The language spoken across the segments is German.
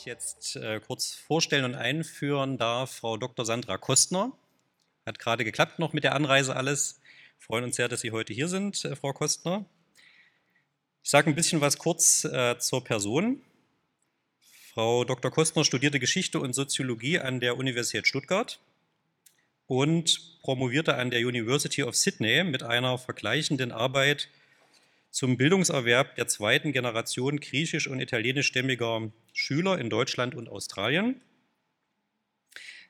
ich jetzt äh, kurz vorstellen und einführen darf Frau Dr. Sandra Kostner. Hat gerade geklappt noch mit der Anreise alles. Freuen uns sehr, dass Sie heute hier sind, äh, Frau Kostner. Ich sage ein bisschen was kurz äh, zur Person. Frau Dr. Kostner studierte Geschichte und Soziologie an der Universität Stuttgart und promovierte an der University of Sydney mit einer vergleichenden Arbeit zum Bildungserwerb der zweiten Generation griechisch- und italienischstämmiger Schüler in Deutschland und Australien.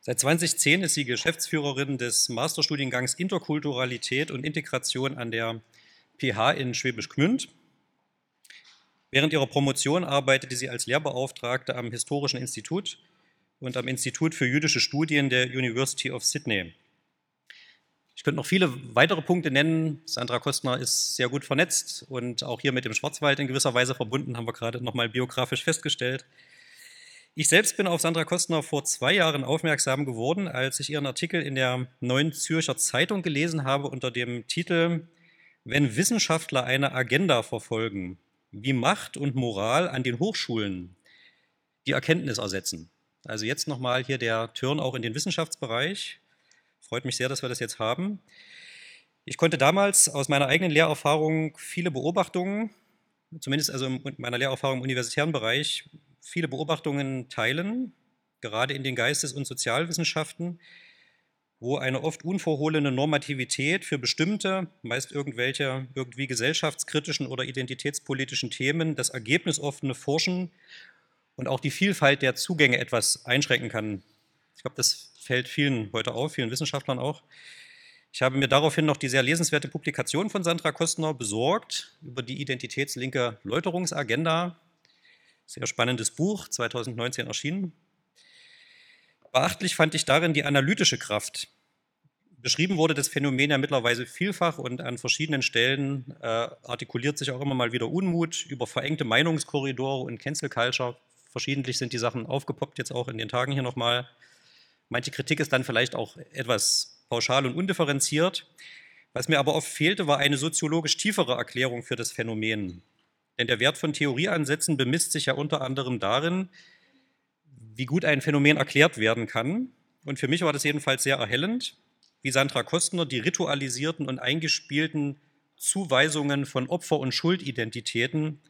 Seit 2010 ist sie Geschäftsführerin des Masterstudiengangs Interkulturalität und Integration an der PH in Schwäbisch Gmünd. Während ihrer Promotion arbeitete sie als Lehrbeauftragte am Historischen Institut und am Institut für jüdische Studien der University of Sydney. Ich könnte noch viele weitere Punkte nennen. Sandra Kostner ist sehr gut vernetzt und auch hier mit dem Schwarzwald in gewisser Weise verbunden, haben wir gerade nochmal biografisch festgestellt. Ich selbst bin auf Sandra Kostner vor zwei Jahren aufmerksam geworden, als ich ihren Artikel in der Neuen Zürcher Zeitung gelesen habe unter dem Titel Wenn Wissenschaftler eine Agenda verfolgen, wie Macht und Moral an den Hochschulen die Erkenntnis ersetzen. Also jetzt nochmal hier der Turn auch in den Wissenschaftsbereich. Freut mich sehr, dass wir das jetzt haben. Ich konnte damals aus meiner eigenen Lehrerfahrung viele Beobachtungen, zumindest also in meiner Lehrerfahrung im universitären Bereich, viele Beobachtungen teilen, gerade in den Geistes- und Sozialwissenschaften, wo eine oft unverhohlene Normativität für bestimmte, meist irgendwelche irgendwie gesellschaftskritischen oder identitätspolitischen Themen das ergebnisoffene Forschen und auch die Vielfalt der Zugänge etwas einschränken kann. Ich glaube, das fällt vielen heute auf, vielen Wissenschaftlern auch. Ich habe mir daraufhin noch die sehr lesenswerte Publikation von Sandra Kostner besorgt über die identitätslinke Läuterungsagenda. Sehr spannendes Buch, 2019 erschienen. Beachtlich fand ich darin die analytische Kraft. Beschrieben wurde das Phänomen ja mittlerweile vielfach und an verschiedenen Stellen äh, artikuliert sich auch immer mal wieder Unmut über verengte Meinungskorridore und Cancel Culture. Verschiedentlich sind die Sachen aufgepoppt, jetzt auch in den Tagen hier nochmal. Manche Kritik ist dann vielleicht auch etwas pauschal und undifferenziert. Was mir aber oft fehlte, war eine soziologisch tiefere Erklärung für das Phänomen. Denn der Wert von Theorieansätzen bemisst sich ja unter anderem darin, wie gut ein Phänomen erklärt werden kann. Und für mich war das jedenfalls sehr erhellend, wie Sandra Kostner die ritualisierten und eingespielten Zuweisungen von Opfer- und Schuldidentitäten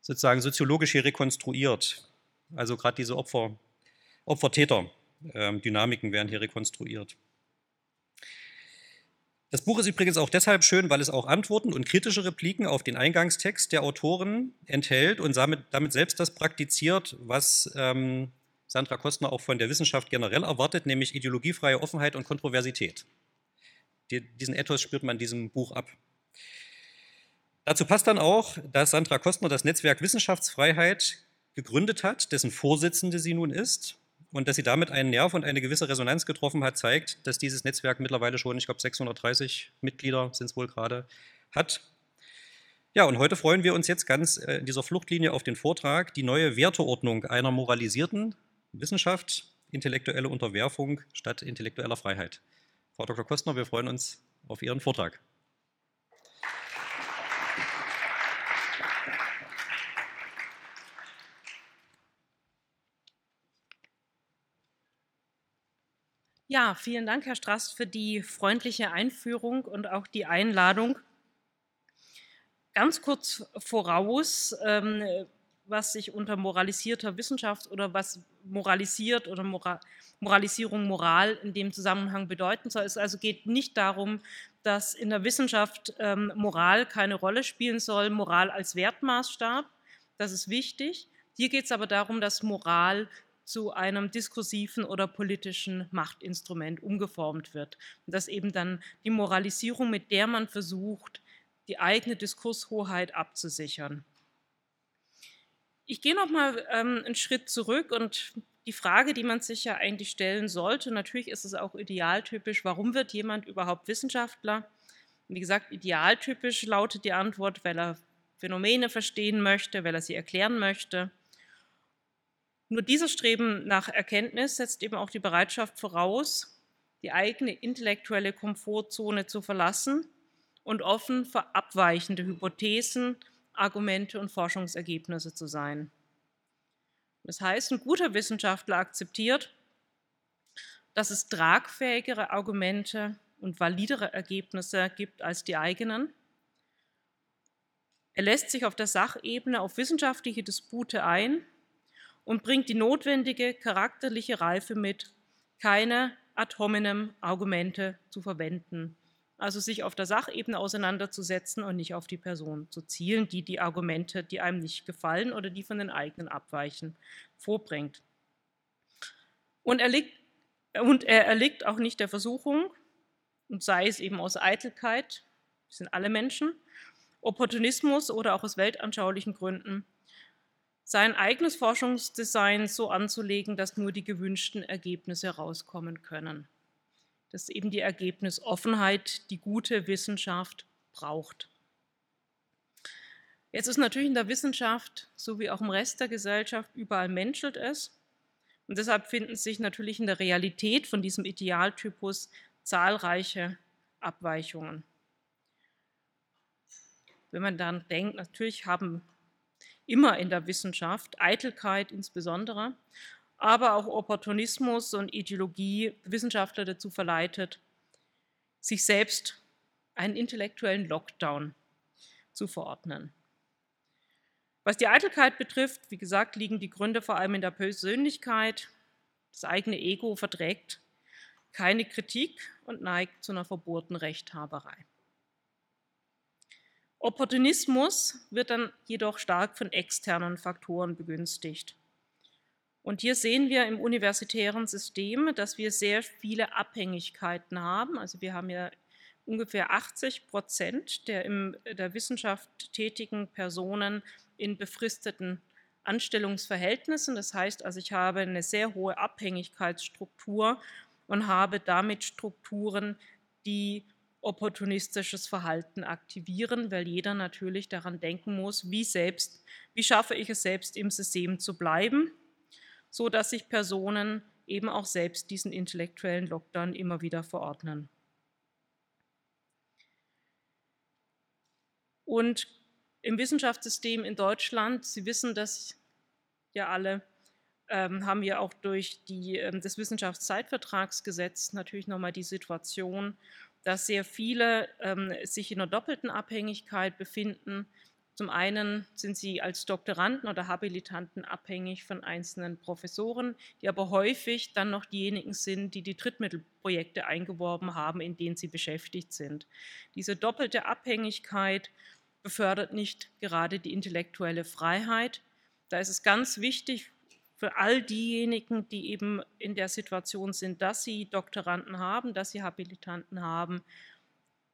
sozusagen soziologisch hier rekonstruiert. Also gerade diese Opfer, Opfer-Täter. Ähm, Dynamiken werden hier rekonstruiert. Das Buch ist übrigens auch deshalb schön, weil es auch Antworten und kritische Repliken auf den Eingangstext der Autoren enthält und damit, damit selbst das praktiziert, was ähm, Sandra Kostner auch von der Wissenschaft generell erwartet, nämlich ideologiefreie Offenheit und Kontroversität. Die, diesen Ethos spürt man in diesem Buch ab. Dazu passt dann auch, dass Sandra Kostner das Netzwerk Wissenschaftsfreiheit gegründet hat, dessen Vorsitzende sie nun ist und dass sie damit einen Nerv und eine gewisse Resonanz getroffen hat, zeigt, dass dieses Netzwerk mittlerweile schon, ich glaube, 630 Mitglieder sind es wohl gerade, hat. Ja, und heute freuen wir uns jetzt ganz äh, in dieser Fluchtlinie auf den Vortrag, die neue Werteordnung einer moralisierten Wissenschaft, intellektuelle Unterwerfung statt intellektueller Freiheit. Frau Dr. Kostner, wir freuen uns auf Ihren Vortrag. Ja, vielen Dank, Herr Straß, für die freundliche Einführung und auch die Einladung. Ganz kurz voraus, ähm, was sich unter moralisierter Wissenschaft oder was moralisiert oder Mora Moralisierung, Moral in dem Zusammenhang bedeuten soll. Es also geht nicht darum, dass in der Wissenschaft ähm, Moral keine Rolle spielen soll, Moral als Wertmaßstab, das ist wichtig. Hier geht es aber darum, dass Moral zu einem diskursiven oder politischen Machtinstrument umgeformt wird. Und dass eben dann die Moralisierung, mit der man versucht, die eigene Diskurshoheit abzusichern. Ich gehe noch mal ähm, einen Schritt zurück und die Frage, die man sich ja eigentlich stellen sollte, natürlich ist es auch idealtypisch, warum wird jemand überhaupt Wissenschaftler? wie gesagt, idealtypisch lautet die Antwort, weil er Phänomene verstehen möchte, weil er sie erklären möchte. Nur dieses Streben nach Erkenntnis setzt eben auch die Bereitschaft voraus, die eigene intellektuelle Komfortzone zu verlassen und offen für abweichende Hypothesen, Argumente und Forschungsergebnisse zu sein. Das heißt, ein guter Wissenschaftler akzeptiert, dass es tragfähigere Argumente und validere Ergebnisse gibt als die eigenen. Er lässt sich auf der Sachebene auf wissenschaftliche Dispute ein und bringt die notwendige charakterliche Reife mit, keine ad hominem Argumente zu verwenden. Also sich auf der Sachebene auseinanderzusetzen und nicht auf die Person zu zielen, die die Argumente, die einem nicht gefallen oder die von den eigenen abweichen, vorbringt. Und er, liegt, und er erliegt auch nicht der Versuchung, und sei es eben aus Eitelkeit, das sind alle Menschen, Opportunismus oder auch aus weltanschaulichen Gründen, sein eigenes Forschungsdesign so anzulegen, dass nur die gewünschten Ergebnisse herauskommen können. Das ist eben die Ergebnisoffenheit, die gute Wissenschaft braucht. Jetzt ist natürlich in der Wissenschaft, so wie auch im Rest der Gesellschaft, überall menschelt es. Und deshalb finden sich natürlich in der Realität von diesem Idealtypus zahlreiche Abweichungen. Wenn man dann denkt, natürlich haben immer in der Wissenschaft, Eitelkeit insbesondere, aber auch Opportunismus und Ideologie Wissenschaftler dazu verleitet, sich selbst einen intellektuellen Lockdown zu verordnen. Was die Eitelkeit betrifft, wie gesagt, liegen die Gründe vor allem in der Persönlichkeit. Das eigene Ego verträgt keine Kritik und neigt zu einer verbohrten Rechthaberei. Opportunismus wird dann jedoch stark von externen Faktoren begünstigt. Und hier sehen wir im universitären System, dass wir sehr viele Abhängigkeiten haben. Also wir haben ja ungefähr 80 Prozent der in der Wissenschaft tätigen Personen in befristeten Anstellungsverhältnissen. Das heißt also, ich habe eine sehr hohe Abhängigkeitsstruktur und habe damit Strukturen, die opportunistisches Verhalten aktivieren, weil jeder natürlich daran denken muss, wie selbst, wie schaffe ich es selbst im System zu bleiben, so dass sich Personen eben auch selbst diesen intellektuellen Lockdown immer wieder verordnen. Und im Wissenschaftssystem in Deutschland, Sie wissen das ja alle, ähm, haben wir auch durch die, ähm, das Wissenschaftszeitvertragsgesetz natürlich nochmal die Situation, dass sehr viele ähm, sich in einer doppelten Abhängigkeit befinden. Zum einen sind sie als Doktoranden oder Habilitanten abhängig von einzelnen Professoren, die aber häufig dann noch diejenigen sind, die die Drittmittelprojekte eingeworben haben, in denen sie beschäftigt sind. Diese doppelte Abhängigkeit befördert nicht gerade die intellektuelle Freiheit. Da ist es ganz wichtig für all diejenigen, die eben in der Situation sind, dass sie Doktoranden haben, dass sie Habilitanten haben,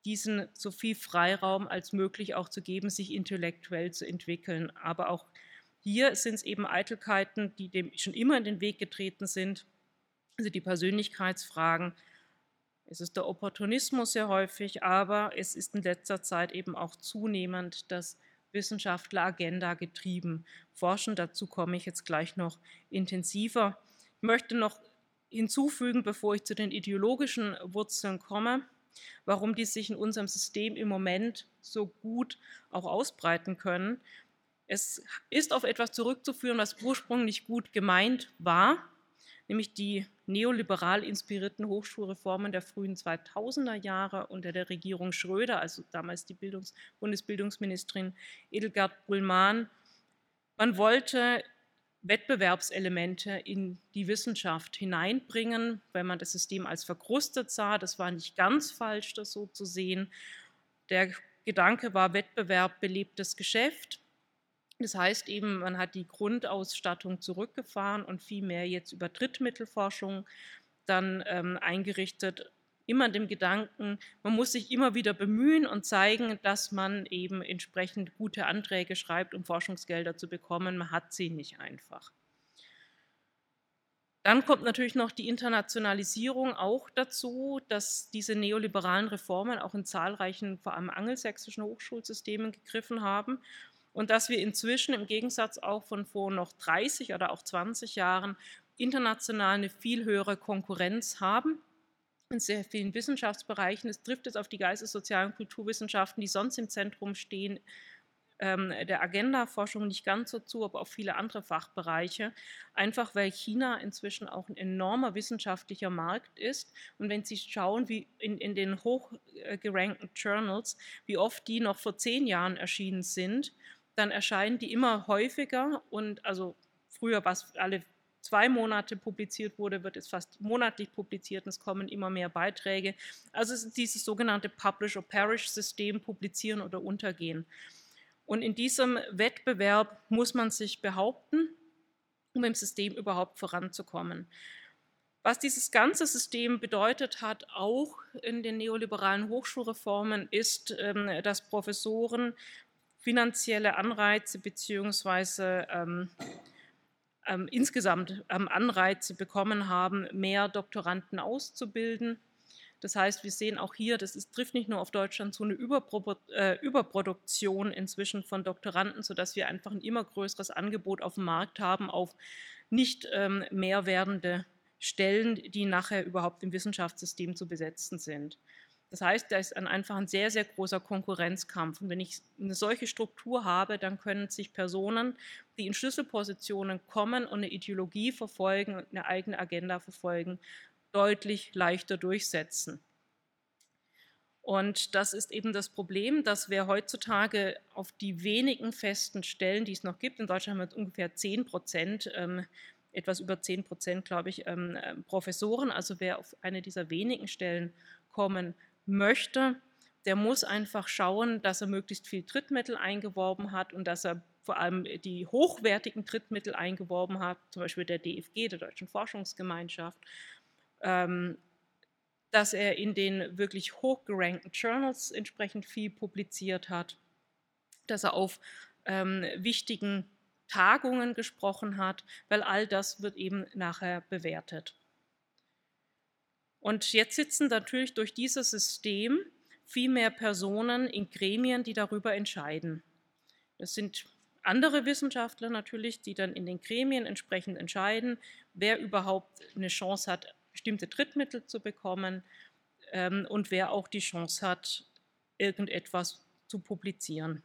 diesen so viel Freiraum als möglich auch zu geben, sich intellektuell zu entwickeln. Aber auch hier sind es eben Eitelkeiten, die dem schon immer in den Weg getreten sind, also die Persönlichkeitsfragen. Es ist der Opportunismus sehr häufig, aber es ist in letzter Zeit eben auch zunehmend das Wissenschaftler-Agenda getrieben forschen. Dazu komme ich jetzt gleich noch intensiver. Ich möchte noch hinzufügen, bevor ich zu den ideologischen Wurzeln komme, warum die sich in unserem System im Moment so gut auch ausbreiten können. Es ist auf etwas zurückzuführen, was ursprünglich gut gemeint war, nämlich die neoliberal inspirierten Hochschulreformen der frühen 2000er Jahre unter der Regierung Schröder, also damals die Bildungs Bundesbildungsministerin Edelgard Bullmann. Man wollte Wettbewerbselemente in die Wissenschaft hineinbringen, weil man das System als verkrustet sah. Das war nicht ganz falsch, das so zu sehen. Der Gedanke war, Wettbewerb belebt das Geschäft. Das heißt eben, man hat die Grundausstattung zurückgefahren und viel mehr jetzt über Drittmittelforschung dann ähm, eingerichtet. Immer dem Gedanken, man muss sich immer wieder bemühen und zeigen, dass man eben entsprechend gute Anträge schreibt, um Forschungsgelder zu bekommen. Man hat sie nicht einfach. Dann kommt natürlich noch die Internationalisierung auch dazu, dass diese neoliberalen Reformen auch in zahlreichen, vor allem angelsächsischen Hochschulsystemen gegriffen haben und dass wir inzwischen im Gegensatz auch von vor noch 30 oder auch 20 Jahren international eine viel höhere Konkurrenz haben in sehr vielen Wissenschaftsbereichen. Es trifft es auf die Geistes-, Sozial- und Kulturwissenschaften, die sonst im Zentrum stehen, ähm, der Agenda-Forschung nicht ganz so zu, aber auch viele andere Fachbereiche, einfach weil China inzwischen auch ein enormer wissenschaftlicher Markt ist. Und wenn Sie schauen, wie in, in den hochgerankten Journals, wie oft die noch vor zehn Jahren erschienen sind, dann erscheinen die immer häufiger und also früher war es alle zwei Monate publiziert wurde, wird es fast monatlich publiziert und es kommen immer mehr Beiträge. Also es ist dieses sogenannte Publish-or-Perish-System, publizieren oder untergehen. Und in diesem Wettbewerb muss man sich behaupten, um im System überhaupt voranzukommen. Was dieses ganze System bedeutet hat, auch in den neoliberalen Hochschulreformen, ist, ähm, dass Professoren finanzielle Anreize beziehungsweise ähm, ähm, insgesamt ähm, Anreize bekommen haben, mehr Doktoranden auszubilden. Das heißt, wir sehen auch hier, das ist, trifft nicht nur auf Deutschland zu, eine Überpro äh, Überproduktion inzwischen von Doktoranden, sodass wir einfach ein immer größeres Angebot auf dem Markt haben auf nicht ähm, mehr werdende Stellen, die nachher überhaupt im Wissenschaftssystem zu besetzen sind. Das heißt, da ist ein, einfach ein sehr, sehr großer Konkurrenzkampf. Und wenn ich eine solche Struktur habe, dann können sich Personen, die in Schlüsselpositionen kommen und eine Ideologie verfolgen und eine eigene Agenda verfolgen, deutlich leichter durchsetzen. Und das ist eben das Problem, dass wir heutzutage auf die wenigen festen Stellen, die es noch gibt, in Deutschland haben wir ungefähr 10 Prozent, ähm, etwas über 10 Prozent, glaube ich, ähm, äh, Professoren, also wer auf eine dieser wenigen Stellen kommen möchte, der muss einfach schauen, dass er möglichst viel Drittmittel eingeworben hat und dass er vor allem die hochwertigen Drittmittel eingeworben hat, zum Beispiel der DFG, der Deutschen Forschungsgemeinschaft, ähm, dass er in den wirklich hochgerankten Journals entsprechend viel publiziert hat, dass er auf ähm, wichtigen Tagungen gesprochen hat, weil all das wird eben nachher bewertet. Und jetzt sitzen natürlich durch dieses System viel mehr Personen in Gremien, die darüber entscheiden. Das sind andere Wissenschaftler natürlich, die dann in den Gremien entsprechend entscheiden, wer überhaupt eine Chance hat, bestimmte Drittmittel zu bekommen ähm, und wer auch die Chance hat, irgendetwas zu publizieren.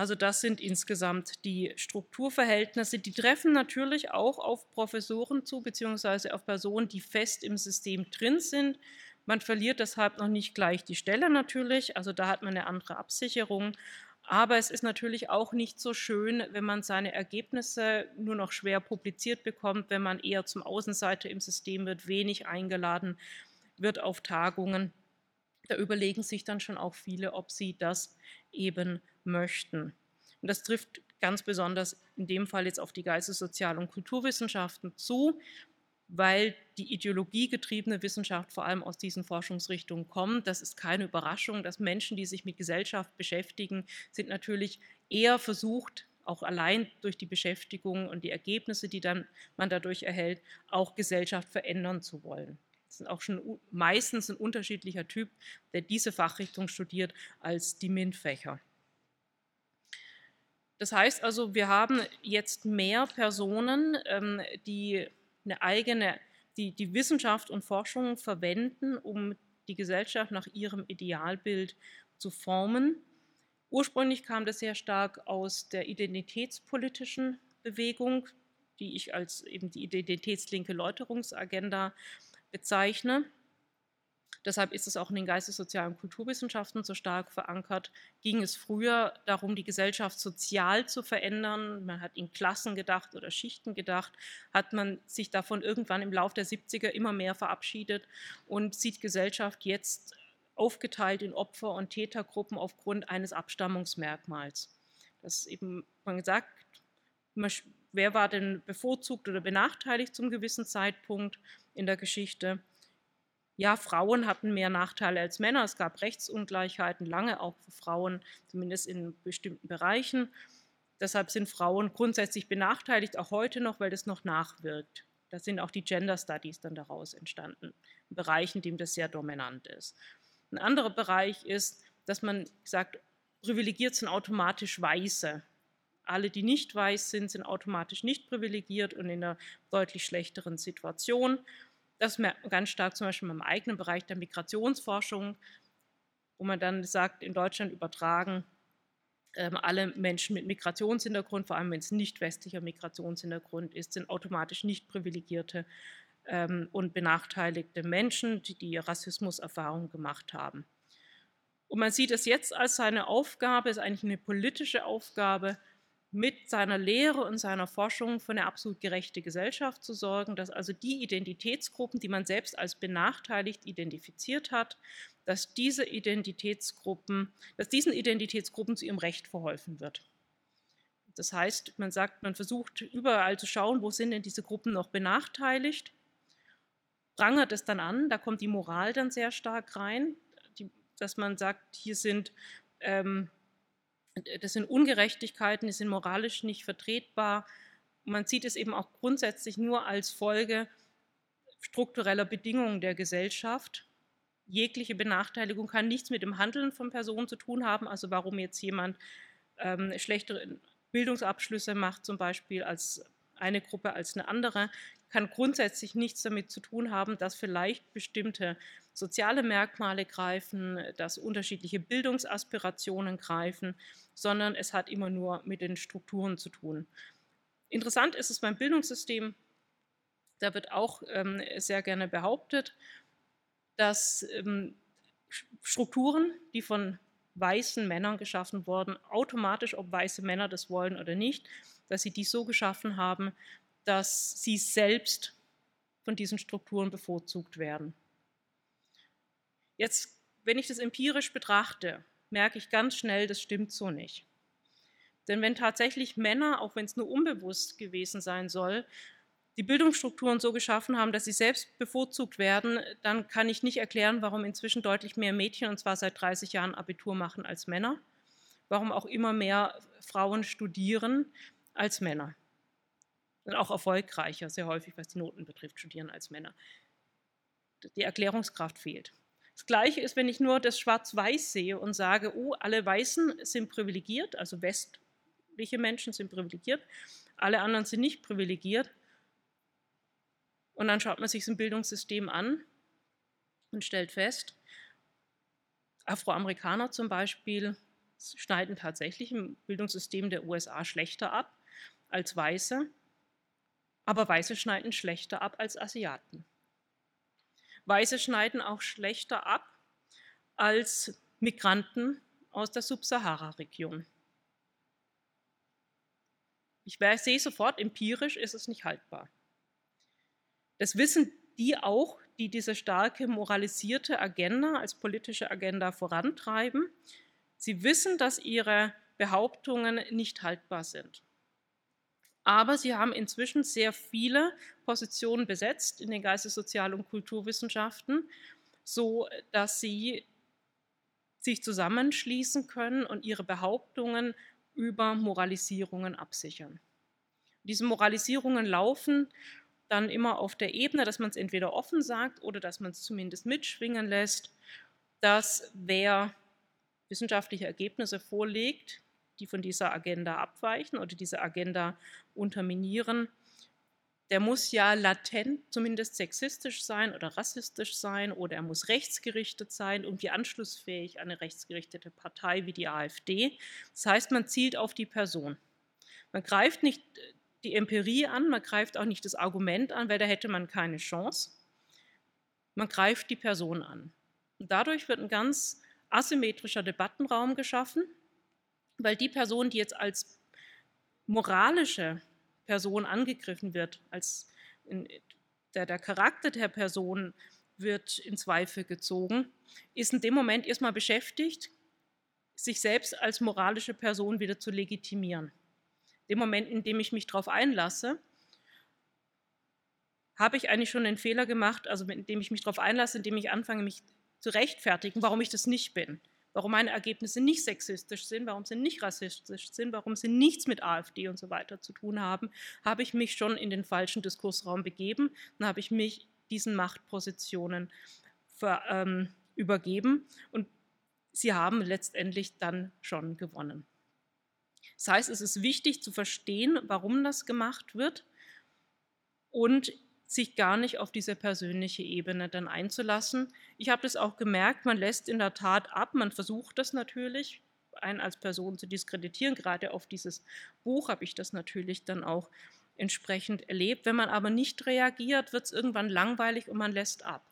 Also das sind insgesamt die Strukturverhältnisse. Die treffen natürlich auch auf Professoren zu, beziehungsweise auf Personen, die fest im System drin sind. Man verliert deshalb noch nicht gleich die Stelle natürlich, also da hat man eine andere Absicherung. Aber es ist natürlich auch nicht so schön, wenn man seine Ergebnisse nur noch schwer publiziert bekommt, wenn man eher zum Außenseiter im System wird, wenig eingeladen wird auf Tagungen. Da überlegen sich dann schon auch viele, ob sie das eben möchten. Und das trifft ganz besonders in dem Fall jetzt auf die Geistes-, Sozial- und Kulturwissenschaften zu, weil die ideologiegetriebene Wissenschaft vor allem aus diesen Forschungsrichtungen kommt. Das ist keine Überraschung, dass Menschen, die sich mit Gesellschaft beschäftigen, sind natürlich eher versucht, auch allein durch die Beschäftigung und die Ergebnisse, die dann man dadurch erhält, auch Gesellschaft verändern zu wollen. Das ist auch schon meistens ein unterschiedlicher Typ, der diese Fachrichtung studiert, als die MINT-Fächer. Das heißt also, wir haben jetzt mehr Personen, ähm, die eine eigene, die, die Wissenschaft und Forschung verwenden, um die Gesellschaft nach ihrem Idealbild zu formen. Ursprünglich kam das sehr stark aus der identitätspolitischen Bewegung, die ich als eben die identitätslinke Läuterungsagenda bezeichne. Deshalb ist es auch in den Geistes-, Sozial- und Kulturwissenschaften so stark verankert. Ging es früher darum, die Gesellschaft sozial zu verändern, man hat in Klassen gedacht oder Schichten gedacht, hat man sich davon irgendwann im Laufe der 70er immer mehr verabschiedet und sieht Gesellschaft jetzt aufgeteilt in Opfer- und Tätergruppen aufgrund eines Abstammungsmerkmals. Das ist eben, man gesagt, wer war denn bevorzugt oder benachteiligt zum gewissen Zeitpunkt in der Geschichte? Ja, Frauen hatten mehr Nachteile als Männer. Es gab Rechtsungleichheiten lange auch für Frauen, zumindest in bestimmten Bereichen. Deshalb sind Frauen grundsätzlich benachteiligt, auch heute noch, weil das noch nachwirkt. Da sind auch die Gender Studies dann daraus entstanden, in Bereichen, in denen das sehr dominant ist. Ein anderer Bereich ist, dass man sagt, privilegiert sind automatisch Weiße. Alle, die nicht weiß sind, sind automatisch nicht privilegiert und in einer deutlich schlechteren Situation. Das merkt man ganz stark zum Beispiel im eigenen Bereich der Migrationsforschung. wo man dann sagt, in Deutschland übertragen ähm, alle Menschen mit Migrationshintergrund, vor allem wenn es nicht westlicher Migrationshintergrund ist, sind automatisch nicht privilegierte ähm, und benachteiligte Menschen, die die Rassismuserfahrung gemacht haben. Und man sieht es jetzt als seine Aufgabe, ist eigentlich eine politische Aufgabe, mit seiner Lehre und seiner Forschung für eine absolut gerechte Gesellschaft zu sorgen, dass also die Identitätsgruppen, die man selbst als benachteiligt identifiziert hat, dass diese Identitätsgruppen, dass diesen Identitätsgruppen zu ihrem Recht verholfen wird. Das heißt, man sagt, man versucht überall zu schauen, wo sind denn diese Gruppen noch benachteiligt, prangert es dann an, da kommt die Moral dann sehr stark rein, die, dass man sagt, hier sind ähm, das sind Ungerechtigkeiten, die sind moralisch nicht vertretbar. Man sieht es eben auch grundsätzlich nur als Folge struktureller Bedingungen der Gesellschaft. Jegliche Benachteiligung kann nichts mit dem Handeln von Personen zu tun haben, also warum jetzt jemand ähm, schlechtere Bildungsabschlüsse macht, zum Beispiel als eine Gruppe als eine andere, kann grundsätzlich nichts damit zu tun haben, dass vielleicht bestimmte soziale Merkmale greifen, dass unterschiedliche Bildungsaspirationen greifen, sondern es hat immer nur mit den Strukturen zu tun. Interessant ist es beim Bildungssystem, da wird auch ähm, sehr gerne behauptet, dass ähm, Strukturen, die von weißen Männern geschaffen wurden, automatisch, ob weiße Männer das wollen oder nicht, dass sie die so geschaffen haben, dass sie selbst von diesen Strukturen bevorzugt werden. Jetzt, wenn ich das empirisch betrachte, merke ich ganz schnell, das stimmt so nicht. Denn wenn tatsächlich Männer, auch wenn es nur unbewusst gewesen sein soll, die Bildungsstrukturen so geschaffen haben, dass sie selbst bevorzugt werden, dann kann ich nicht erklären, warum inzwischen deutlich mehr Mädchen, und zwar seit 30 Jahren, Abitur machen als Männer, warum auch immer mehr Frauen studieren als Männer. Und auch erfolgreicher, sehr häufig, was die Noten betrifft, studieren als Männer. Die Erklärungskraft fehlt. Das Gleiche ist, wenn ich nur das Schwarz-Weiß sehe und sage, oh, alle Weißen sind privilegiert, also westliche Menschen sind privilegiert, alle anderen sind nicht privilegiert. Und dann schaut man sich ein Bildungssystem an und stellt fest, Afroamerikaner zum Beispiel schneiden tatsächlich im Bildungssystem der USA schlechter ab als Weiße, aber Weiße schneiden schlechter ab als Asiaten. Weiße schneiden auch schlechter ab als Migranten aus der Subsahara-Region. Ich sehe sofort, empirisch ist es nicht haltbar. Das wissen die auch, die diese starke moralisierte Agenda als politische Agenda vorantreiben. Sie wissen, dass ihre Behauptungen nicht haltbar sind. Aber sie haben inzwischen sehr viele Positionen besetzt in den Geistes-, Sozial- und Kulturwissenschaften, so dass sie sich zusammenschließen können und ihre Behauptungen über Moralisierungen absichern. Diese Moralisierungen laufen dann immer auf der Ebene, dass man es entweder offen sagt oder dass man es zumindest mitschwingen lässt, dass wer wissenschaftliche Ergebnisse vorlegt, die von dieser Agenda abweichen oder diese Agenda unterminieren, der muss ja latent zumindest sexistisch sein oder rassistisch sein oder er muss rechtsgerichtet sein, irgendwie anschlussfähig an eine rechtsgerichtete Partei wie die AfD. Das heißt, man zielt auf die Person. Man greift nicht die Empirie an, man greift auch nicht das Argument an, weil da hätte man keine Chance. Man greift die Person an. Und dadurch wird ein ganz asymmetrischer Debattenraum geschaffen, weil die Person, die jetzt als moralische Person angegriffen wird, als der, der Charakter der Person wird in Zweifel gezogen, ist in dem Moment erstmal beschäftigt, sich selbst als moralische Person wieder zu legitimieren. Dem Moment, in dem ich mich darauf einlasse, habe ich eigentlich schon den Fehler gemacht, also indem ich mich darauf einlasse, indem ich anfange, mich zu rechtfertigen, warum ich das nicht bin warum meine Ergebnisse nicht sexistisch sind, warum sie nicht rassistisch sind, warum sie nichts mit AfD und so weiter zu tun haben, habe ich mich schon in den falschen Diskursraum begeben, dann habe ich mich diesen Machtpositionen ver, ähm, übergeben. Und sie haben letztendlich dann schon gewonnen. Das heißt, es ist wichtig zu verstehen, warum das gemacht wird. Und sich gar nicht auf diese persönliche Ebene dann einzulassen. Ich habe das auch gemerkt, man lässt in der Tat ab, man versucht das natürlich, einen als Person zu diskreditieren. Gerade auf dieses Buch habe ich das natürlich dann auch entsprechend erlebt. Wenn man aber nicht reagiert, wird es irgendwann langweilig und man lässt ab.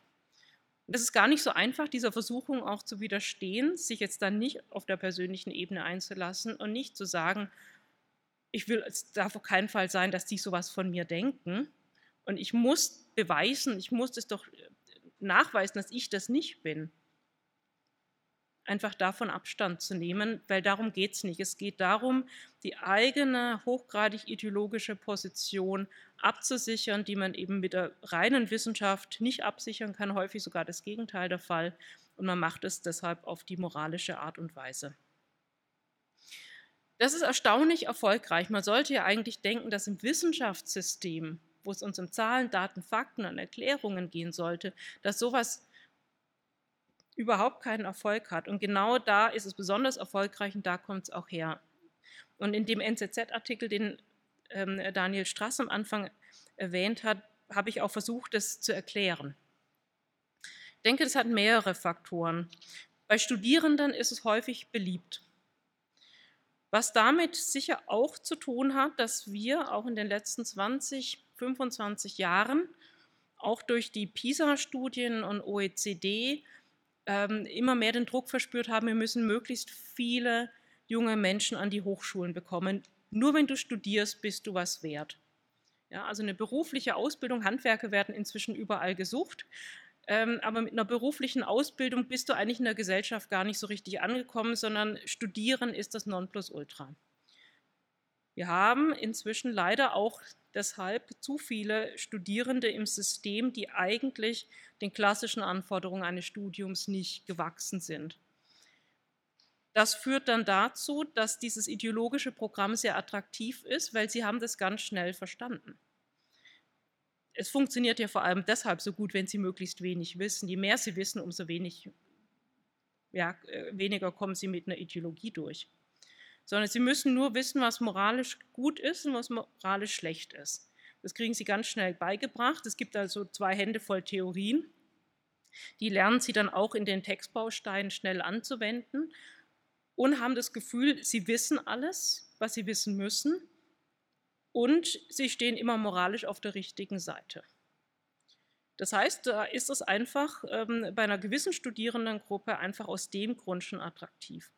Es ist gar nicht so einfach, dieser Versuchung auch zu widerstehen, sich jetzt dann nicht auf der persönlichen Ebene einzulassen und nicht zu sagen, ich will, es darf auf keinen Fall sein, dass die sowas von mir denken, und ich muss beweisen, ich muss es doch nachweisen, dass ich das nicht bin. Einfach davon Abstand zu nehmen, weil darum geht es nicht. Es geht darum, die eigene hochgradig ideologische Position abzusichern, die man eben mit der reinen Wissenschaft nicht absichern kann, häufig sogar das Gegenteil der Fall. Und man macht es deshalb auf die moralische Art und Weise. Das ist erstaunlich erfolgreich. Man sollte ja eigentlich denken, dass im Wissenschaftssystem wo es uns um Zahlen, Daten, Fakten und Erklärungen gehen sollte, dass sowas überhaupt keinen Erfolg hat. Und genau da ist es besonders erfolgreich und da kommt es auch her. Und in dem NZZ-Artikel, den ähm, Daniel Strass am Anfang erwähnt hat, habe ich auch versucht, das zu erklären. Ich denke, das hat mehrere Faktoren. Bei Studierenden ist es häufig beliebt. Was damit sicher auch zu tun hat, dass wir auch in den letzten 20, 25 Jahren auch durch die PISA-Studien und OECD ähm, immer mehr den Druck verspürt haben, wir müssen möglichst viele junge Menschen an die Hochschulen bekommen. Nur wenn du studierst, bist du was wert. Ja, also eine berufliche Ausbildung, Handwerke werden inzwischen überall gesucht, ähm, aber mit einer beruflichen Ausbildung bist du eigentlich in der Gesellschaft gar nicht so richtig angekommen, sondern Studieren ist das Nonplusultra. Wir haben inzwischen leider auch deshalb zu viele Studierende im System, die eigentlich den klassischen Anforderungen eines Studiums nicht gewachsen sind. Das führt dann dazu, dass dieses ideologische Programm sehr attraktiv ist, weil sie haben das ganz schnell verstanden. Es funktioniert ja vor allem deshalb so gut, wenn sie möglichst wenig wissen. Je mehr sie wissen, umso wenig, ja, äh, weniger kommen sie mit einer Ideologie durch sondern sie müssen nur wissen, was moralisch gut ist und was moralisch schlecht ist. Das kriegen sie ganz schnell beigebracht. Es gibt also zwei Hände voll Theorien. Die lernen sie dann auch in den Textbausteinen schnell anzuwenden und haben das Gefühl, sie wissen alles, was sie wissen müssen und sie stehen immer moralisch auf der richtigen Seite. Das heißt, da ist es einfach ähm, bei einer gewissen Studierendengruppe einfach aus dem Grund schon attraktiv.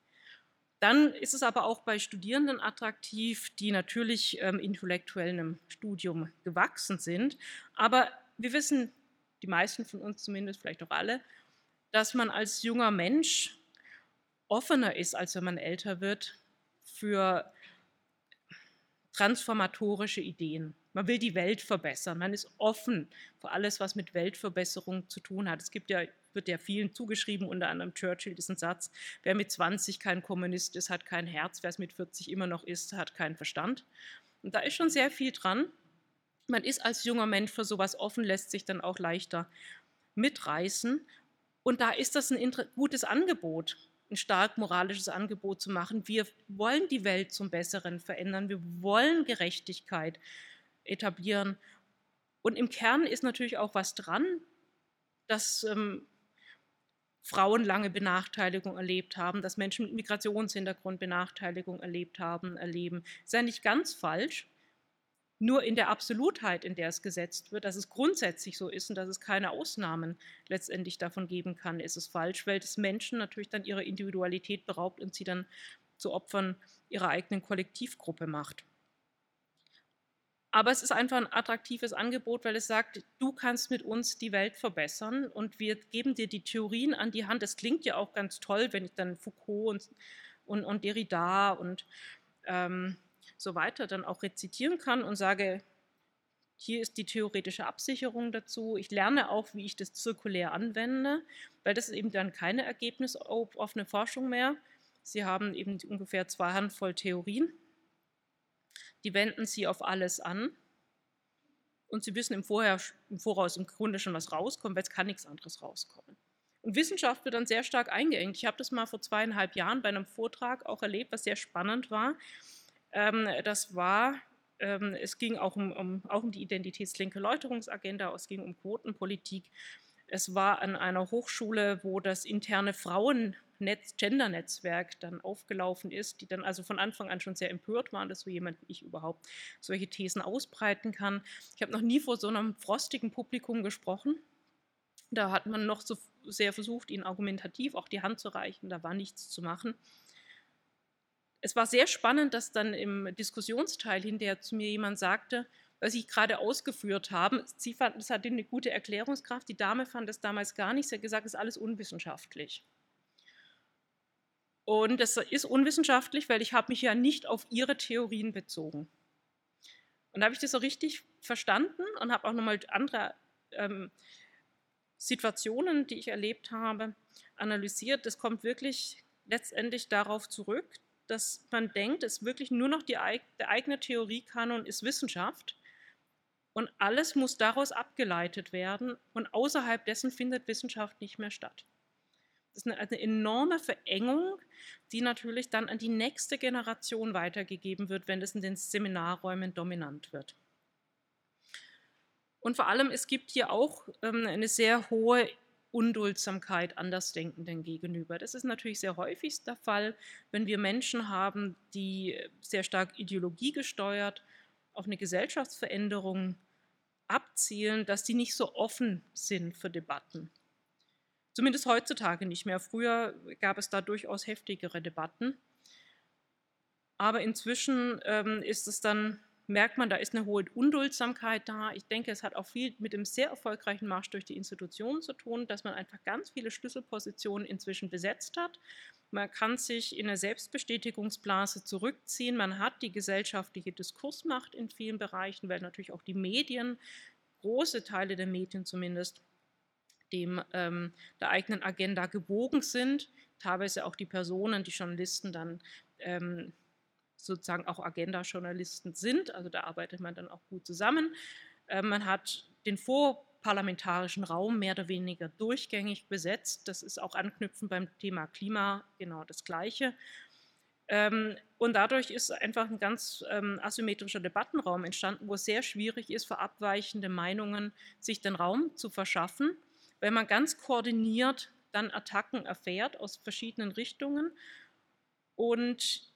Dann ist es aber auch bei Studierenden attraktiv, die natürlich ähm, intellektuell einem Studium gewachsen sind. Aber wir wissen, die meisten von uns zumindest, vielleicht auch alle, dass man als junger Mensch offener ist, als wenn man älter wird, für transformatorische Ideen. Man will die Welt verbessern. Man ist offen für alles, was mit Weltverbesserung zu tun hat. Es gibt ja wird ja vielen zugeschrieben, unter anderem Churchill diesen Satz, wer mit 20 kein Kommunist ist, hat kein Herz, wer es mit 40 immer noch ist, hat keinen Verstand. Und da ist schon sehr viel dran. Man ist als junger Mensch für sowas offen, lässt sich dann auch leichter mitreißen. Und da ist das ein gutes Angebot, ein stark moralisches Angebot zu machen. Wir wollen die Welt zum Besseren verändern, wir wollen Gerechtigkeit etablieren. Und im Kern ist natürlich auch was dran, dass ähm, Frauen lange Benachteiligung erlebt haben, dass Menschen mit Migrationshintergrund Benachteiligung erlebt haben, erleben. Ist ja nicht ganz falsch, nur in der Absolutheit, in der es gesetzt wird, dass es grundsätzlich so ist und dass es keine Ausnahmen letztendlich davon geben kann, ist es falsch, weil das Menschen natürlich dann ihre Individualität beraubt und sie dann zu Opfern ihrer eigenen Kollektivgruppe macht. Aber es ist einfach ein attraktives Angebot, weil es sagt, du kannst mit uns die Welt verbessern und wir geben dir die Theorien an die Hand. Das klingt ja auch ganz toll, wenn ich dann Foucault und, und, und Derrida und ähm, so weiter dann auch rezitieren kann und sage, hier ist die theoretische Absicherung dazu. Ich lerne auch, wie ich das zirkulär anwende, weil das ist eben dann keine ergebnisoffene Forschung mehr. Sie haben eben ungefähr zwei Handvoll Theorien die wenden sie auf alles an und sie wissen im, Vorher, im Voraus im Grunde schon, was rauskommt, weil es kann nichts anderes rauskommen. Und Wissenschaft wird dann sehr stark eingeengt. Ich habe das mal vor zweieinhalb Jahren bei einem Vortrag auch erlebt, was sehr spannend war. Ähm, das war ähm, es ging auch um, um, auch um die identitätslinke Läuterungsagenda, es ging um Quotenpolitik. Es war an einer Hochschule, wo das interne Frauennetz, Gender-Netzwerk dann aufgelaufen ist, die dann also von Anfang an schon sehr empört waren, dass so jemand wie ich überhaupt solche Thesen ausbreiten kann. Ich habe noch nie vor so einem frostigen Publikum gesprochen. Da hat man noch so sehr versucht, ihnen argumentativ auch die Hand zu reichen. Da war nichts zu machen. Es war sehr spannend, dass dann im Diskussionsteil hinterher zu mir jemand sagte, was Sie gerade ausgeführt haben, Sie fanden, es hatte eine gute Erklärungskraft, die Dame fand es damals gar nicht, sie hat gesagt, es ist alles unwissenschaftlich. Und das ist unwissenschaftlich, weil ich habe mich ja nicht auf Ihre Theorien bezogen. Und da habe ich das so richtig verstanden und habe auch nochmal andere ähm, Situationen, die ich erlebt habe, analysiert. Das kommt wirklich letztendlich darauf zurück, dass man denkt, es ist wirklich nur noch die, der eigene Theoriekanon ist Wissenschaft und alles muss daraus abgeleitet werden und außerhalb dessen findet Wissenschaft nicht mehr statt. Das ist eine, eine, enorme Verengung, die natürlich dann an die nächste Generation weitergegeben wird, wenn das in den Seminarräumen dominant wird. Und vor allem, es gibt hier auch ähm, eine sehr hohe Unduldsamkeit Andersdenkenden gegenüber. Das ist natürlich sehr häufig der Fall, wenn wir Menschen haben, die sehr stark ideologiegesteuert auf eine Gesellschaftsveränderung abzielen, dass die nicht so offen sind für Debatten. Zumindest heutzutage nicht mehr. Früher gab es da durchaus heftigere Debatten. Aber inzwischen ähm, ist es dann merkt man, da ist eine hohe Unduldsamkeit da. Ich denke, es hat auch viel mit dem sehr erfolgreichen Marsch durch die Institutionen zu tun, dass man einfach ganz viele Schlüsselpositionen inzwischen besetzt hat. Man kann sich in eine Selbstbestätigungsblase zurückziehen. Man hat die gesellschaftliche Diskursmacht in vielen Bereichen, weil natürlich auch die Medien, große Teile der Medien zumindest, dem ähm, der eigenen Agenda gebogen sind. Teilweise auch die Personen, die Journalisten dann ähm, sozusagen auch Agenda-Journalisten sind. Also da arbeitet man dann auch gut zusammen. Äh, man hat den vorparlamentarischen Raum mehr oder weniger durchgängig besetzt. Das ist auch anknüpfend beim Thema Klima genau das Gleiche. Ähm, und dadurch ist einfach ein ganz ähm, asymmetrischer Debattenraum entstanden, wo es sehr schwierig ist, für abweichende Meinungen sich den Raum zu verschaffen, weil man ganz koordiniert dann Attacken erfährt aus verschiedenen Richtungen. Und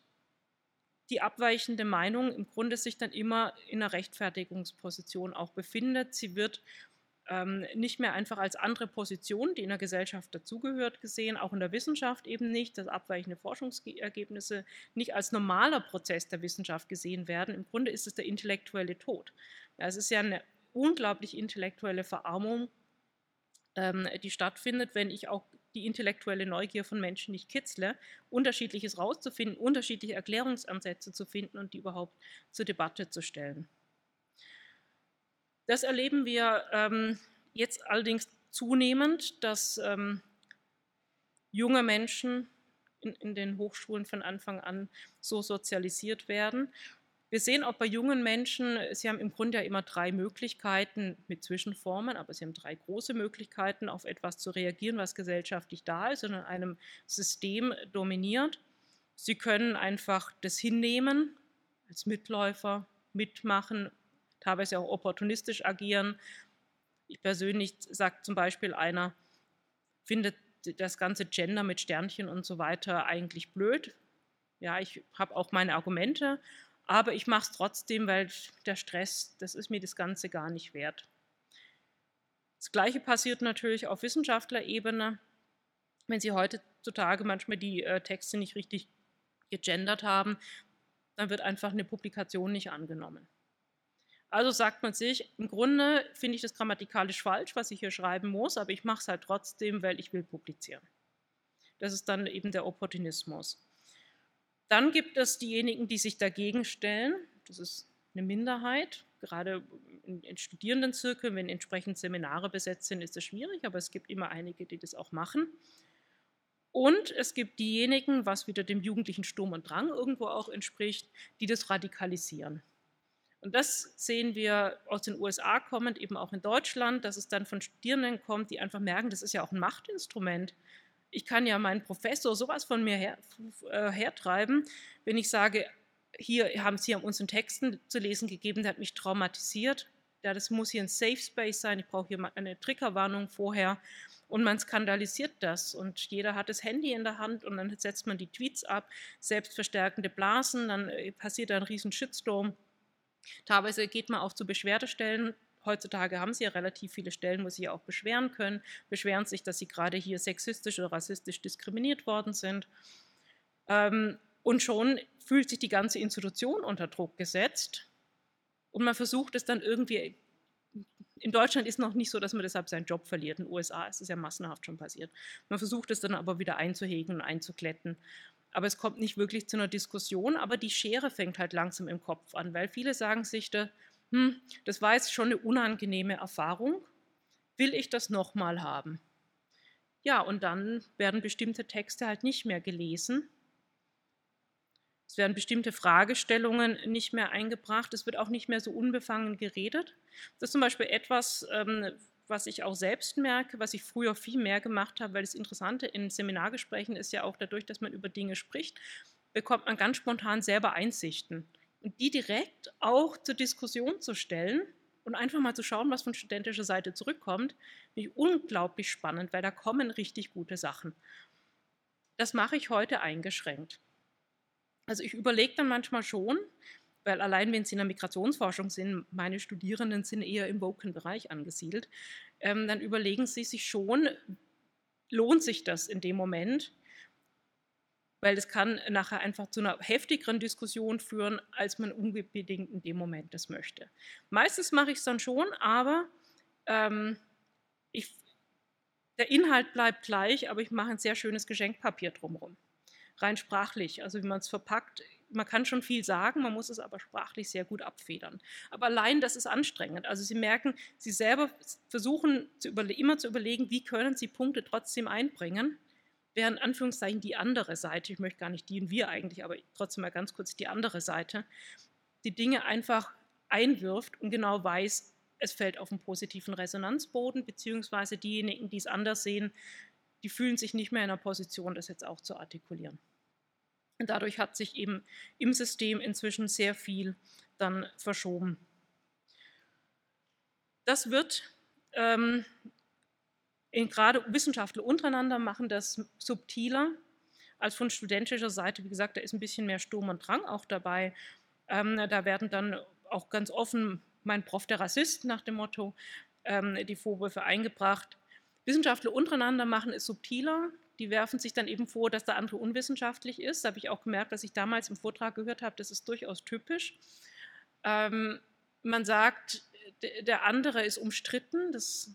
die abweichende Meinung im Grunde sich dann immer in einer Rechtfertigungsposition auch befindet. Sie wird ähm, nicht mehr einfach als andere Position, die in der Gesellschaft dazugehört, gesehen, auch in der Wissenschaft eben nicht, dass abweichende Forschungsergebnisse nicht als normaler Prozess der Wissenschaft gesehen werden. Im Grunde ist es der intellektuelle Tod. Ja, es ist ja eine unglaublich intellektuelle Verarmung, ähm, die stattfindet, wenn ich auch die intellektuelle Neugier von Menschen nicht kitzle, unterschiedliches rauszufinden, unterschiedliche Erklärungsansätze zu finden und die überhaupt zur Debatte zu stellen. Das erleben wir ähm, jetzt allerdings zunehmend, dass ähm, junge Menschen in, in den Hochschulen von Anfang an so sozialisiert werden wir sehen auch bei jungen Menschen, sie haben im Grunde ja immer drei Möglichkeiten mit Zwischenformen, aber sie haben drei große Möglichkeiten, auf etwas zu reagieren, was gesellschaftlich da ist und in einem System dominiert. Sie können einfach das hinnehmen, als Mitläufer mitmachen, teilweise auch opportunistisch agieren. Ich persönlich sage zum Beispiel einer, findet das ganze Gender mit Sternchen und so weiter eigentlich blöd. Ja, ich habe auch meine Argumente, aber ich mache es trotzdem, weil der Stress, das ist mir das Ganze gar nicht wert. Das Gleiche passiert natürlich auf Wissenschaftlerebene. Wenn Sie heutzutage manchmal die äh, Texte nicht richtig gegendert haben, dann wird einfach eine Publikation nicht angenommen. Also sagt man sich, im Grunde finde ich das grammatikalisch falsch, was ich hier schreiben muss, aber ich mache es halt trotzdem, weil ich will publizieren. Das ist dann eben der Opportunismus. Dann gibt es diejenigen, die sich dagegen stellen. Das ist eine Minderheit. Gerade in, in Studierendenzirkeln, wenn entsprechend Seminare besetzt sind, ist das schwierig, aber es gibt immer einige, die das auch machen. Und es gibt diejenigen, was wieder dem jugendlichen Sturm und Drang irgendwo auch entspricht, die das radikalisieren. Und das sehen wir aus den USA kommend, eben auch in Deutschland, dass es dann von Studierenden kommt, die einfach merken, das ist ja auch ein Machtinstrument ich kann ja meinen Professor sowas von mir her, äh, hertreiben, wenn ich sage, hier haben Sie uns einen Texten zu lesen gegeben, der hat mich traumatisiert. Ja, das muss hier ein Safe Space sein. Ich brauche hier eine Triggerwarnung vorher. Und man skandalisiert das. Und jeder hat das Handy in der Hand und dann setzt man die Tweets ab, selbstverstärkende Blasen, dann äh, passiert ein riesen Shitstorm. Teilweise geht man auch zu Beschwerdestellen. Heutzutage haben sie ja relativ viele Stellen, wo sie auch beschweren können, beschweren sich, dass sie gerade hier sexistisch oder rassistisch diskriminiert worden sind. Ähm, und schon fühlt sich die ganze Institution unter Druck gesetzt. Und man versucht es dann irgendwie. In Deutschland ist noch nicht so, dass man deshalb seinen Job verliert. In den USA ist es ja massenhaft schon passiert. Man versucht es dann aber wieder einzuhegen und einzukletten. Aber es kommt nicht wirklich zu einer Diskussion. Aber die Schere fängt halt langsam im Kopf an, weil viele sagen sich, da, hm, das war jetzt schon eine unangenehme Erfahrung. Will ich das nochmal haben? Ja, und dann werden bestimmte Texte halt nicht mehr gelesen es werden bestimmte Fragestellungen nicht mehr eingebracht. Es wird auch nicht mehr so unbefangen geredet. Das ist zum Beispiel etwas, ähm, was ich auch selbst merke, was ich früher viel mehr gemacht habe, weil das Interessante in Seminargesprächen ist ja auch dadurch, dass man über Dinge spricht, bekommt man ganz spontan selber Einsichten. Und die direkt auch zur Diskussion zu stellen und einfach mal zu schauen, was von studentischer Seite zurückkommt, finde ich unglaublich spannend, weil da kommen richtig gute Sachen. Das mache ich heute eingeschränkt. Also ich überlege dann manchmal schon, weil allein wenn Sie in der Migrationsforschung sind, meine Studierenden sind eher im Woken-Bereich angesiedelt, ähm, dann überlegen Sie sich schon, lohnt sich das in dem Moment? Weil es kann nachher einfach zu einer heftigeren Diskussion führen, als man unbedingt in dem Moment das möchte. Meistens mache ich es dann schon, aber ähm, ich, der Inhalt bleibt gleich, aber ich mache ein sehr schönes Geschenkpapier drumherum rein sprachlich, also wie man es verpackt. Man kann schon viel sagen, man muss es aber sprachlich sehr gut abfedern. Aber allein das ist anstrengend. Also Sie merken, Sie selber versuchen zu immer zu überlegen, wie können Sie Punkte trotzdem einbringen, während Anführungszeichen die andere Seite, ich möchte gar nicht die und wir eigentlich, aber trotzdem mal ganz kurz die andere Seite, die Dinge einfach einwirft und genau weiß, es fällt auf einen positiven Resonanzboden, beziehungsweise diejenigen, die es anders sehen, die fühlen sich nicht mehr in der Position, das jetzt auch zu artikulieren. Und dadurch hat sich eben im System inzwischen sehr viel dann verschoben. Das wird ähm, gerade Wissenschaftler untereinander machen das subtiler als von studentischer Seite. Wie gesagt, da ist ein bisschen mehr Sturm und Drang auch dabei. Ähm, da werden dann auch ganz offen mein Prof der Rassist nach dem Motto ähm, die Vorwürfe eingebracht. Wissenschaftler untereinander machen es subtiler. Die werfen sich dann eben vor, dass der andere unwissenschaftlich ist. Da habe ich auch gemerkt, dass ich damals im Vortrag gehört habe, das ist durchaus typisch. Ähm, man sagt, der andere ist umstritten, das,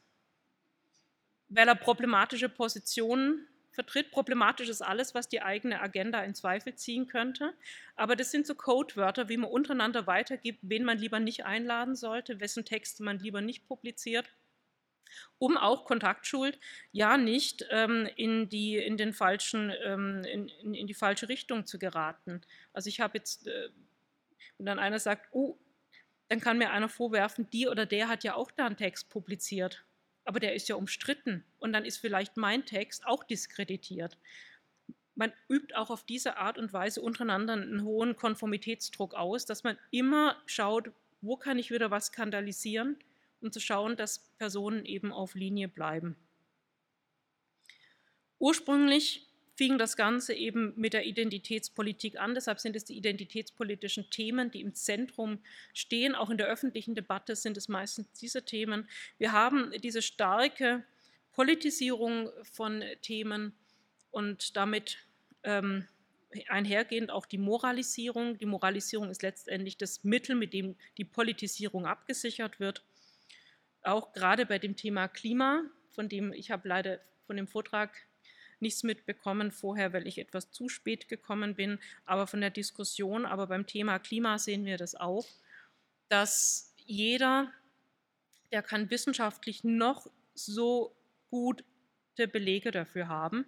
weil er problematische Positionen vertritt. Problematisch ist alles, was die eigene Agenda in Zweifel ziehen könnte. Aber das sind so Codewörter, wie man untereinander weitergibt, wen man lieber nicht einladen sollte, wessen Texte man lieber nicht publiziert um auch Kontaktschuld ja nicht ähm, in, die, in, den falschen, ähm, in, in, die falsche Richtung zu geraten. Also ich habe jetzt, äh, wenn dann einer sagt, oh, dann kann mir einer vorwerfen, die oder der hat ja auch da einen Text publiziert, aber der ist ja umstritten und dann ist vielleicht mein Text auch diskreditiert. Man übt auch auf diese Art und Weise untereinander einen hohen Konformitätsdruck aus, dass man immer schaut, wo kann ich wieder was skandalisieren um zu schauen, dass Personen eben auf Linie bleiben. Ursprünglich fing das Ganze eben mit der Identitätspolitik an. Deshalb sind es die identitätspolitischen Themen, die im Zentrum stehen. Auch in der öffentlichen Debatte sind es meistens diese Themen. Wir haben diese starke Politisierung von Themen und damit ähm, einhergehend auch die Moralisierung. Die Moralisierung ist letztendlich das Mittel, mit dem die Politisierung abgesichert wird auch gerade bei dem Thema Klima, von dem ich habe leider von dem Vortrag nichts mitbekommen vorher, weil ich etwas zu spät gekommen bin, aber von der Diskussion, aber beim Thema Klima sehen wir das auch, dass jeder, der kann wissenschaftlich noch so gute Belege dafür haben,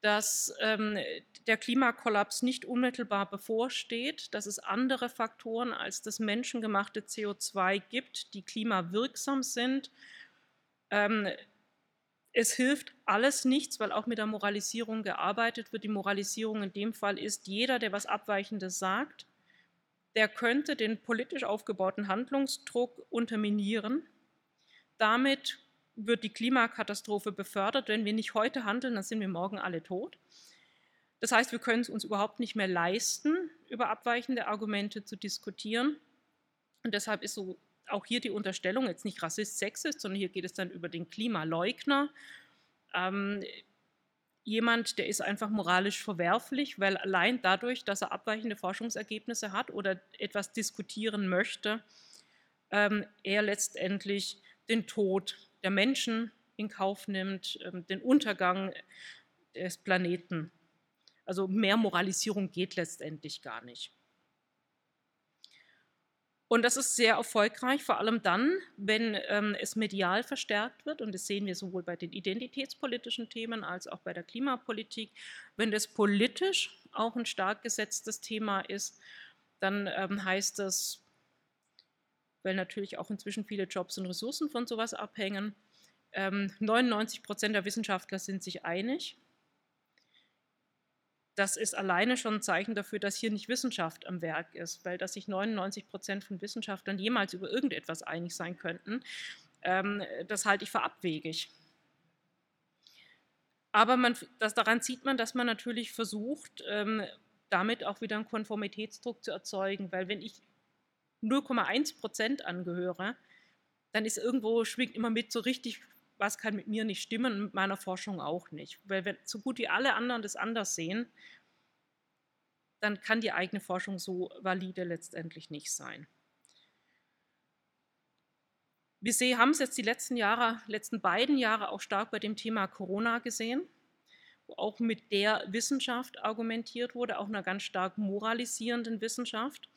dass ähm, der Klimakollaps nicht unmittelbar bevorsteht, dass es andere Faktoren als das menschengemachte CO2 gibt, die klimawirksam sind. Ähm, es hilft alles nichts, weil auch mit der Moralisierung gearbeitet wird. Die Moralisierung in dem Fall ist, jeder, der was Abweichendes sagt, der könnte den politisch aufgebauten Handlungsdruck unterminieren. Damit wird die Klimakatastrophe befördert. Wenn wir nicht heute handeln, dann sind wir morgen alle tot. Das heißt, wir können es uns überhaupt nicht mehr leisten, über abweichende Argumente zu diskutieren. Und deshalb ist so auch hier die Unterstellung jetzt nicht Rassist, Sexist, sondern hier geht es dann über den Klimaleugner. Ähm, jemand, der ist einfach moralisch verwerflich, weil allein dadurch, dass er abweichende Forschungsergebnisse hat oder etwas diskutieren möchte, ähm, er letztendlich den Tod der Menschen in Kauf nimmt, ähm, den Untergang des Planeten. Also mehr Moralisierung geht letztendlich gar nicht. Und das ist sehr erfolgreich, vor allem dann, wenn ähm, es medial verstärkt wird. Und das sehen wir sowohl bei den identitätspolitischen Themen als auch bei der Klimapolitik. Wenn das politisch auch ein stark gesetztes Thema ist, dann ähm, heißt das, weil natürlich auch inzwischen viele Jobs und Ressourcen von sowas abhängen, ähm, 99 Prozent der Wissenschaftler sind sich einig das ist alleine schon ein Zeichen dafür, dass hier nicht Wissenschaft am Werk ist, weil dass sich 99 Prozent von Wissenschaftlern jemals über irgendetwas einig sein könnten, ähm, das halte ich für abwegig. Aber man, das, daran sieht man, dass man natürlich versucht, ähm, damit auch wieder einen Konformitätsdruck zu erzeugen, weil wenn ich 0,1 Prozent angehöre, dann ist irgendwo, schwingt immer mit so richtig, was kann mit mir nicht stimmen, mit meiner Forschung auch nicht. Weil wenn so gut wie alle anderen das anders sehen, dann kann die eigene Forschung so valide letztendlich nicht sein. Wir haben es jetzt die letzten Jahre, letzten beiden Jahre auch stark bei dem Thema Corona gesehen, wo auch mit der Wissenschaft argumentiert wurde, auch einer ganz stark moralisierenden Wissenschaft.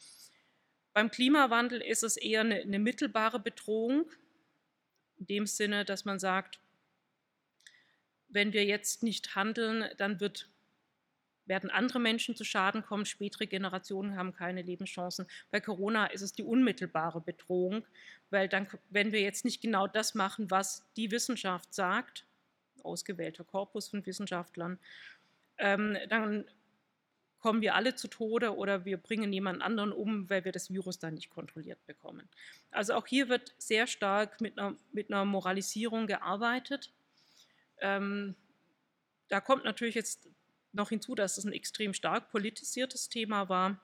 Beim Klimawandel ist es eher eine, eine mittelbare Bedrohung, in dem Sinne, dass man sagt, wenn wir jetzt nicht handeln, dann wird, werden andere Menschen zu Schaden kommen, spätere Generationen haben keine Lebenschancen. Bei Corona ist es die unmittelbare Bedrohung, weil dann, wenn wir jetzt nicht genau das machen, was die Wissenschaft sagt, ausgewählter Korpus von Wissenschaftlern, ähm, dann kommen wir alle zu Tode oder wir bringen jemand anderen um, weil wir das Virus dann nicht kontrolliert bekommen. Also auch hier wird sehr stark mit einer, mit einer Moralisierung gearbeitet. Ähm, da kommt natürlich jetzt noch hinzu, dass es ein extrem stark politisiertes Thema war,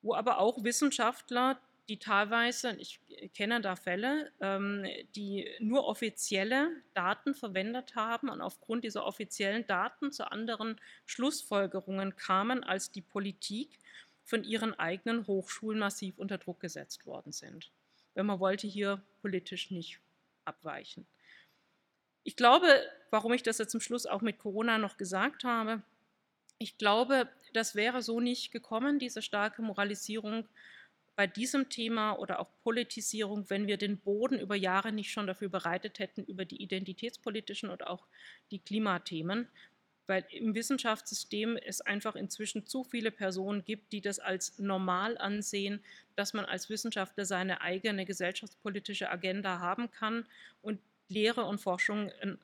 wo aber auch Wissenschaftler die teilweise, ich kenne da Fälle, ähm, die nur offizielle Daten verwendet haben und aufgrund dieser offiziellen Daten zu anderen Schlussfolgerungen kamen, als die Politik von ihren eigenen Hochschulen massiv unter Druck gesetzt worden sind. Wenn man wollte hier politisch nicht abweichen. Ich glaube, warum ich das jetzt zum Schluss auch mit Corona noch gesagt habe, ich glaube, das wäre so nicht gekommen, diese starke Moralisierung bei diesem Thema oder auch Politisierung, wenn wir den Boden über Jahre nicht schon dafür bereitet hätten, über die identitätspolitischen und auch die Klimathemen, weil im Wissenschaftssystem es einfach inzwischen zu viele Personen gibt, die das als normal ansehen, dass man als Wissenschaftler seine eigene gesellschaftspolitische Agenda haben kann und Lehre und Forschung ein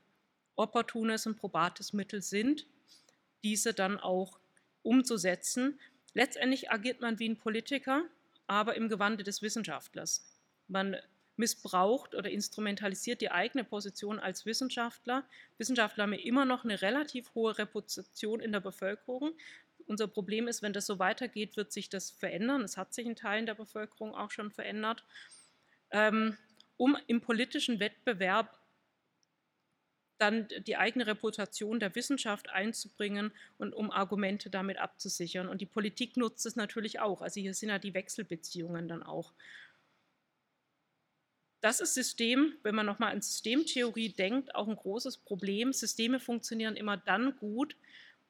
opportunes und probates Mittel sind, diese dann auch umzusetzen. Letztendlich agiert man wie ein Politiker, aber im Gewande des Wissenschaftlers. Man missbraucht oder instrumentalisiert die eigene Position als Wissenschaftler. Wissenschaftler haben immer noch eine relativ hohe Reputation in der Bevölkerung. Unser Problem ist, wenn das so weitergeht, wird sich das verändern. Es hat sich in Teilen der Bevölkerung auch schon verändert. Ähm, um im politischen Wettbewerb dann die eigene Reputation der Wissenschaft einzubringen und um Argumente damit abzusichern. Und die Politik nutzt es natürlich auch. Also hier sind ja die Wechselbeziehungen dann auch. Das ist System, wenn man nochmal an Systemtheorie denkt, auch ein großes Problem. Systeme funktionieren immer dann gut,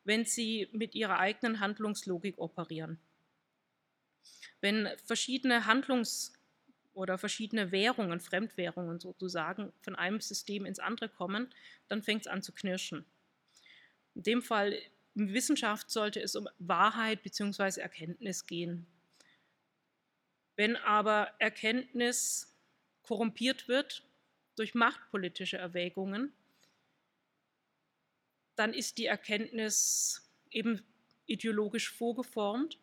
wenn sie mit ihrer eigenen Handlungslogik operieren. Wenn verschiedene Handlungs oder verschiedene Währungen, Fremdwährungen sozusagen, von einem System ins andere kommen, dann fängt es an zu knirschen. In dem Fall in Wissenschaft sollte es um Wahrheit bzw. Erkenntnis gehen. Wenn aber Erkenntnis korrumpiert wird durch machtpolitische Erwägungen, dann ist die Erkenntnis eben ideologisch vorgeformt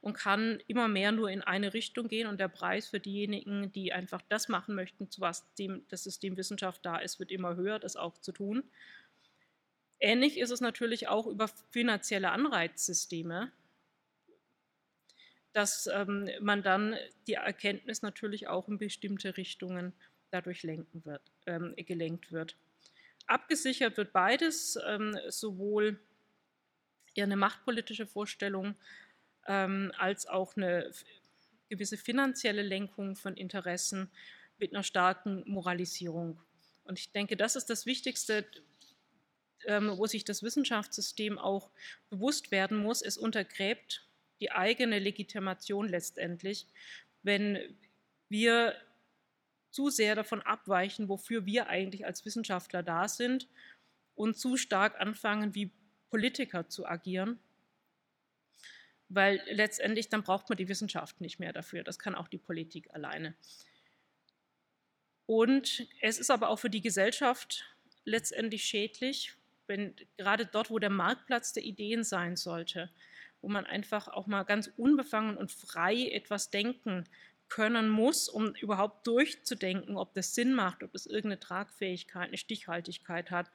und kann immer mehr nur in eine Richtung gehen. Und der Preis für diejenigen, die einfach das machen möchten, zu was dem, das System Wissenschaft da ist, wird immer höher, das auch zu tun. Ähnlich ist es natürlich auch über finanzielle Anreizsysteme, dass ähm, man dann die Erkenntnis natürlich auch in bestimmte Richtungen dadurch wird, ähm, gelenkt wird. Abgesichert wird beides, ähm, sowohl eine machtpolitische Vorstellung ähm, als auch eine gewisse finanzielle Lenkung von Interessen mit einer starken Moralisierung. Und ich denke, das ist das Wichtigste, ähm, wo sich das Wissenschaftssystem auch bewusst werden muss. Es untergräbt die eigene Legitimation letztendlich, wenn wir zu sehr davon abweichen, wofür wir eigentlich als Wissenschaftler da sind und zu stark anfangen, wie Politiker zu agieren, weil letztendlich dann braucht man die Wissenschaft nicht mehr dafür. Das kann auch die Politik alleine. Und es ist aber auch für die Gesellschaft letztendlich schädlich, wenn gerade dort, wo der Marktplatz der Ideen sein sollte, wo man einfach auch mal ganz unbefangen und frei etwas denken können muss, um überhaupt durchzudenken, ob das Sinn macht, ob es irgendeine Tragfähigkeit, eine Stichhaltigkeit hat,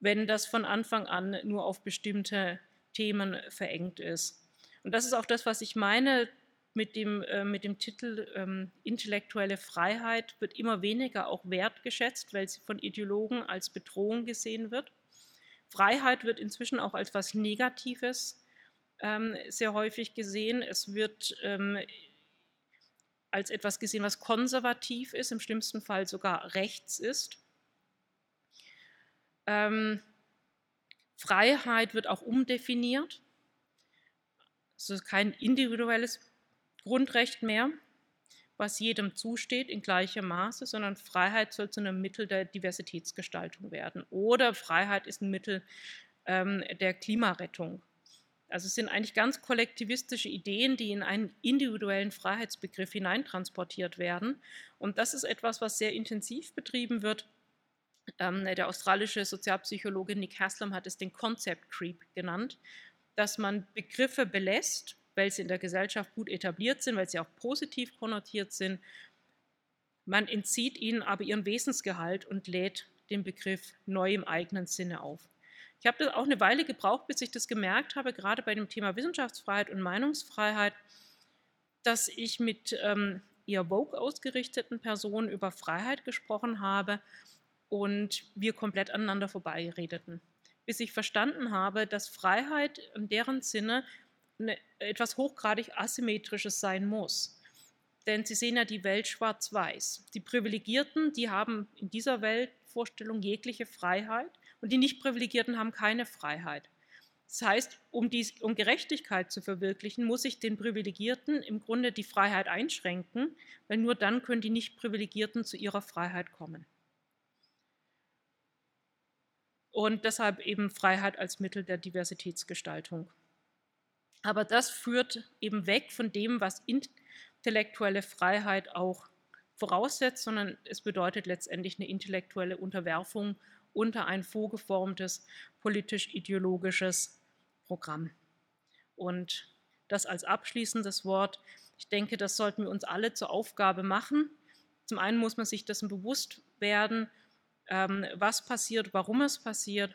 wenn das von Anfang an nur auf bestimmte Themen verengt ist. Und das ist auch das, was ich meine mit dem, äh, mit dem Titel ähm, Intellektuelle Freiheit wird immer weniger auch wertgeschätzt, weil sie von Ideologen als Bedrohung gesehen wird. Freiheit wird inzwischen auch als etwas Negatives ähm, sehr häufig gesehen. Es wird ähm, als etwas gesehen, was konservativ ist, im schlimmsten Fall sogar rechts ist. Ähm, Freiheit wird auch umdefiniert. Es ist kein individuelles Grundrecht mehr, was jedem zusteht in gleichem Maße, sondern Freiheit soll zu einem Mittel der Diversitätsgestaltung werden. Oder Freiheit ist ein Mittel ähm, der Klimarettung. Also es sind eigentlich ganz kollektivistische Ideen, die in einen individuellen Freiheitsbegriff hineintransportiert werden. Und das ist etwas, was sehr intensiv betrieben wird. Ähm, der australische Sozialpsychologe Nick Haslam hat es den Concept Creep genannt, dass man Begriffe belässt, weil sie in der Gesellschaft gut etabliert sind, weil sie auch positiv konnotiert sind. Man entzieht ihnen aber ihren Wesensgehalt und lädt den Begriff neu im eigenen Sinne auf. Ich habe das auch eine Weile gebraucht, bis ich das gemerkt habe, gerade bei dem Thema Wissenschaftsfreiheit und Meinungsfreiheit, dass ich mit ähm, eher Vogue ausgerichteten Personen über Freiheit gesprochen habe und wir komplett aneinander vorbeiredeten. Bis ich verstanden habe, dass Freiheit in deren Sinne eine, etwas hochgradig Asymmetrisches sein muss. Denn sie sehen ja die Welt schwarz-weiß. Die Privilegierten, die haben in dieser Weltvorstellung jegliche Freiheit und die Nicht-Privilegierten haben keine Freiheit. Das heißt, um, die, um Gerechtigkeit zu verwirklichen, muss ich den Privilegierten im Grunde die Freiheit einschränken, weil nur dann können die Nicht-Privilegierten zu ihrer Freiheit kommen. Und deshalb eben Freiheit als Mittel der Diversitätsgestaltung. Aber das führt eben weg von dem, was intellektuelle Freiheit auch voraussetzt, sondern es bedeutet letztendlich eine intellektuelle Unterwerfung unter ein vorgeformtes politisch-ideologisches Programm. Und das als abschließendes Wort. Ich denke, das sollten wir uns alle zur Aufgabe machen. Zum einen muss man sich dessen bewusst werden, ähm, was passiert, warum es passiert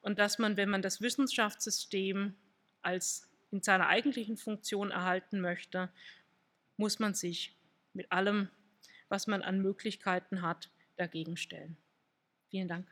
und dass man, wenn man das Wissenschaftssystem als in seiner eigentlichen Funktion erhalten möchte, muss man sich mit allem, was man an Möglichkeiten hat, dagegen stellen. Vielen Dank.